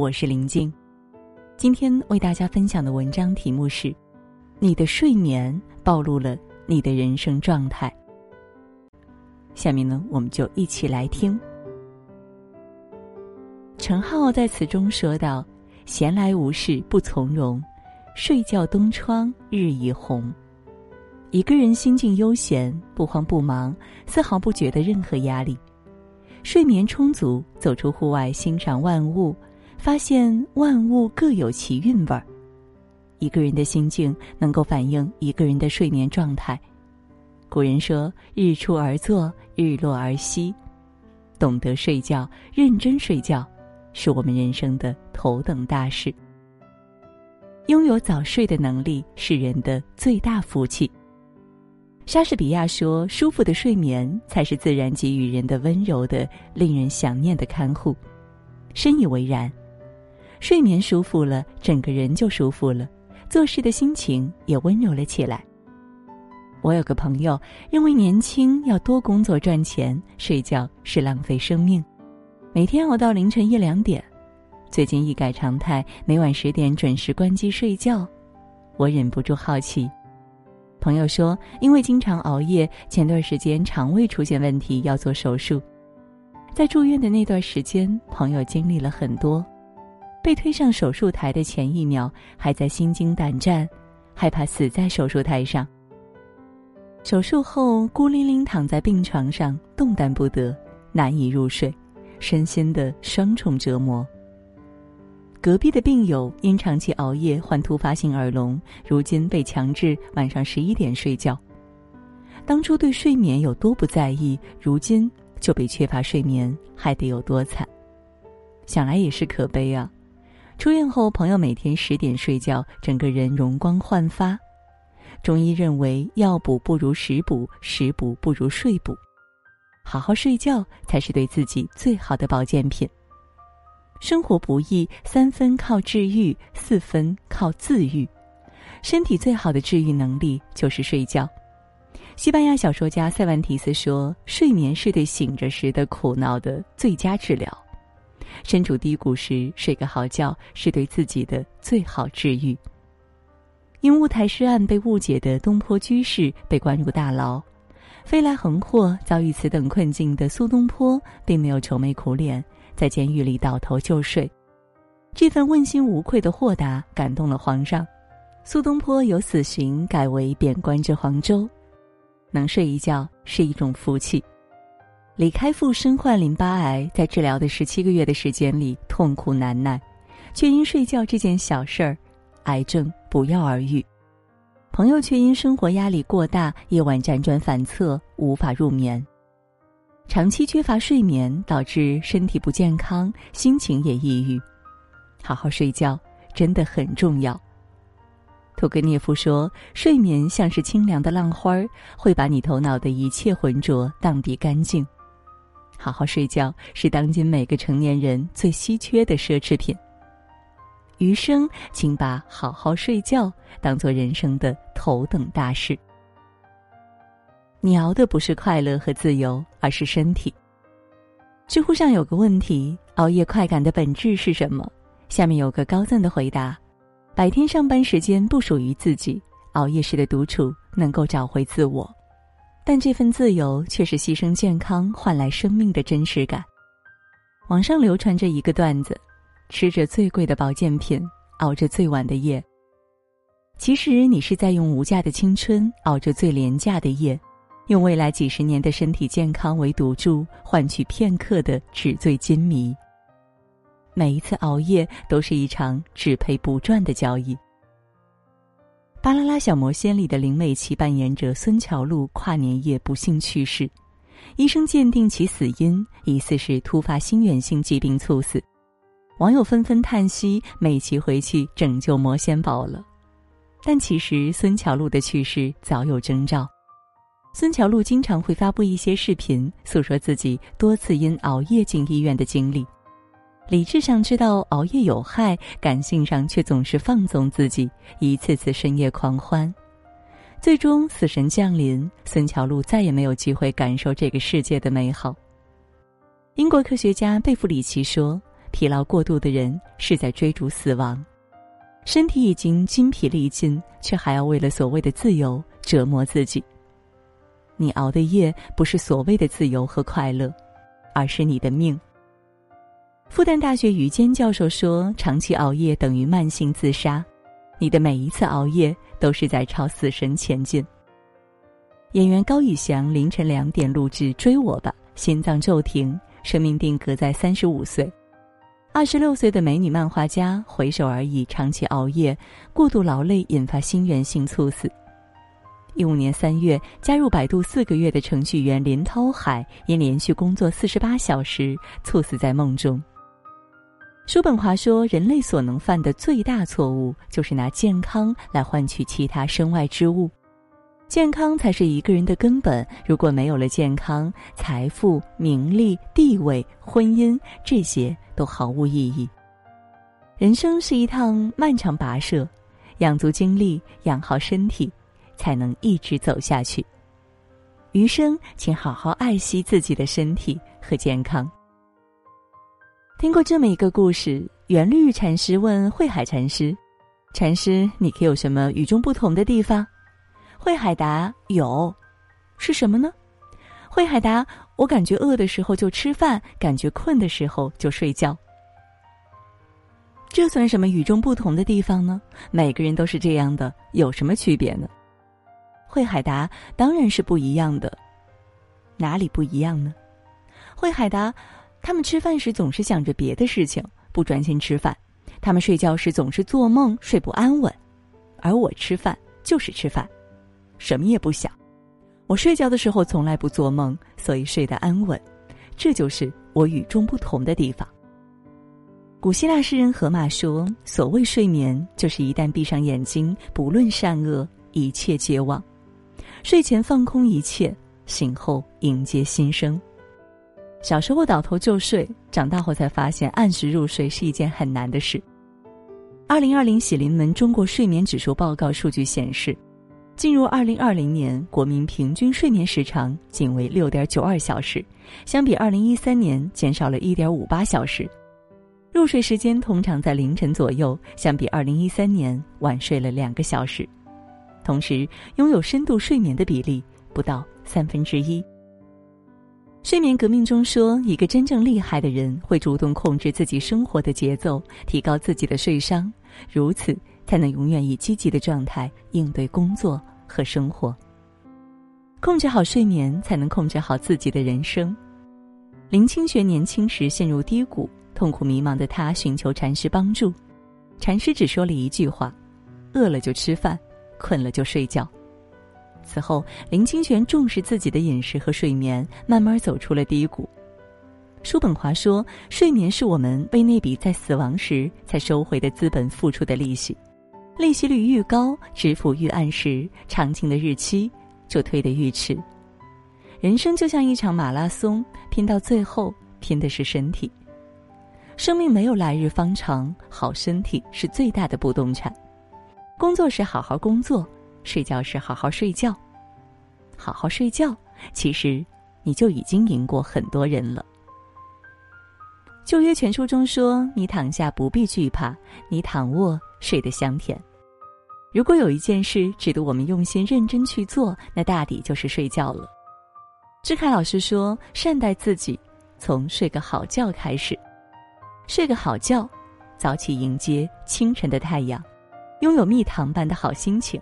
我是林静。今天为大家分享的文章题目是：你的睡眠暴露了你的人生状态。下面呢，我们就一起来听。陈浩在词中说道：“闲来无事不从容，睡觉东窗日已红。”一个人心境悠闲，不慌不忙，丝毫不觉得任何压力。睡眠充足，走出户外欣赏万物，发现万物各有其韵味儿。一个人的心境能够反映一个人的睡眠状态。古人说：“日出而作，日落而息。”懂得睡觉，认真睡觉，是我们人生的头等大事。拥有早睡的能力是人的最大福气。莎士比亚说：“舒服的睡眠才是自然给予人的温柔的、令人想念的看护。”深以为然。睡眠舒服了，整个人就舒服了，做事的心情也温柔了起来。我有个朋友认为年轻要多工作赚钱，睡觉是浪费生命，每天熬到凌晨一两点。最近一改常态，每晚十点准时关机睡觉。我忍不住好奇。朋友说，因为经常熬夜，前段时间肠胃出现问题，要做手术。在住院的那段时间，朋友经历了很多。被推上手术台的前一秒，还在心惊胆战，害怕死在手术台上。手术后，孤零零躺在病床上，动弹不得，难以入睡，身心的双重折磨。隔壁的病友因长期熬夜患突发性耳聋，如今被强制晚上十一点睡觉。当初对睡眠有多不在意，如今就被缺乏睡眠害得有多惨。想来也是可悲啊！出院后，朋友每天十点睡觉，整个人容光焕发。中医认为，药补不如食补，食补不如睡补，好好睡觉才是对自己最好的保健品。生活不易，三分靠治愈，四分靠自愈。身体最好的治愈能力就是睡觉。西班牙小说家塞万提斯说：“睡眠是对醒着时的苦恼的最佳治疗。身处低谷时睡个好觉，是对自己的最好治愈。”因乌台诗案被误解的东坡居士被关入大牢，飞来横祸遭遇此等困境的苏东坡并没有愁眉苦脸。在监狱里倒头就睡，这份问心无愧的豁达感动了皇上。苏东坡由死刑改为贬官至黄州，能睡一觉是一种福气。李开复身患淋巴癌，在治疗的十七个月的时间里痛苦难耐，却因睡觉这件小事儿，癌症不药而愈。朋友却因生活压力过大，夜晚辗转反侧，无法入眠。长期缺乏睡眠，导致身体不健康，心情也抑郁。好好睡觉真的很重要。屠格涅夫说：“睡眠像是清凉的浪花儿，会把你头脑的一切浑浊荡涤干净。”好好睡觉是当今每个成年人最稀缺的奢侈品。余生，请把好好睡觉当做人生的头等大事。你熬的不是快乐和自由，而是身体。知乎上有个问题：熬夜快感的本质是什么？下面有个高赞的回答：白天上班时间不属于自己，熬夜时的独处能够找回自我，但这份自由却是牺牲健康换来生命的真实感。网上流传着一个段子：吃着最贵的保健品，熬着最晚的夜。其实你是在用无价的青春熬着最廉价的夜。用未来几十年的身体健康为赌注，换取片刻的纸醉金迷。每一次熬夜都是一场只赔不赚的交易。《巴啦啦小魔仙》里的林美琪扮演者孙乔璐跨年夜不幸去世，医生鉴定其死因疑似是突发心源性疾病猝死，网友纷纷叹息：美琪回去拯救魔仙堡了。但其实孙乔璐的去世早有征兆。孙乔璐经常会发布一些视频，诉说自己多次因熬夜进医院的经历。理智上知道熬夜有害，感性上却总是放纵自己，一次次深夜狂欢。最终死神降临，孙乔璐再也没有机会感受这个世界的美好。英国科学家贝弗里奇说：“疲劳过度的人是在追逐死亡。身体已经筋疲力尽，却还要为了所谓的自由折磨自己。你熬的夜不是所谓的自由和快乐，而是你的命。复旦大学于坚教授说：“长期熬夜等于慢性自杀，你的每一次熬夜都是在朝死神前进。”演员高以翔凌晨两点录制《追我吧》，心脏骤停，生命定格在三十五岁。二十六岁的美女漫画家回首而已，长期熬夜、过度劳累引发心源性猝死。一五年三月，加入百度四个月的程序员林涛海因连续工作四十八小时猝死在梦中。叔本华说：“人类所能犯的最大错误，就是拿健康来换取其他身外之物。健康才是一个人的根本。如果没有了健康，财富、名利、地位、婚姻这些都毫无意义。人生是一趟漫长跋涉，养足精力，养好身体，才能一直走下去。余生，请好好爱惜自己的身体和健康。”听过这么一个故事，圆律禅师问慧海禅师：“禅师，你可有什么与众不同的地方？”慧海答：“有，是什么呢？”慧海答：“我感觉饿的时候就吃饭，感觉困的时候就睡觉。这算什么与众不同的地方呢？每个人都是这样的，有什么区别呢？”慧海答：“当然是不一样的，哪里不一样呢？”慧海答。他们吃饭时总是想着别的事情，不专心吃饭；他们睡觉时总是做梦，睡不安稳；而我吃饭就是吃饭，什么也不想。我睡觉的时候从来不做梦，所以睡得安稳。这就是我与众不同的地方。古希腊诗人荷马说：“所谓睡眠，就是一旦闭上眼睛，不论善恶，一切皆忘。睡前放空一切，醒后迎接新生。”小时候倒头就睡，长大后才发现按时入睡是一件很难的事。二零二零喜临门中国睡眠指数报告数据显示，进入二零二零年，国民平均睡眠时长仅为六点九二小时，相比二零一三年减少了一点五八小时。入睡时间通常在凌晨左右，相比二零一三年晚睡了两个小时。同时，拥有深度睡眠的比例不到三分之一。睡眠革命中说，一个真正厉害的人会主动控制自己生活的节奏，提高自己的睡商，如此才能永远以积极的状态应对工作和生活。控制好睡眠，才能控制好自己的人生。林清玄年轻时陷入低谷，痛苦迷茫的他寻求禅师帮助，禅师只说了一句话：“饿了就吃饭，困了就睡觉。”此后，林清玄重视自己的饮食和睡眠，慢慢走出了低谷。叔本华说：“睡眠是我们为那笔在死亡时才收回的资本付出的利息，利息率愈高，支付愈按时，偿清的日期就推得愈迟。人生就像一场马拉松，拼到最后，拼的是身体。生命没有来日方长，好身体是最大的不动产。工作时好好工作。”睡觉时好好睡觉，好好睡觉，其实你就已经赢过很多人了。旧约全书中说：“你躺下不必惧怕，你躺卧睡得香甜。”如果有一件事值得我们用心认真去做，那大抵就是睡觉了。志凯老师说：“善待自己，从睡个好觉开始。睡个好觉，早起迎接清晨的太阳，拥有蜜糖般的好心情。”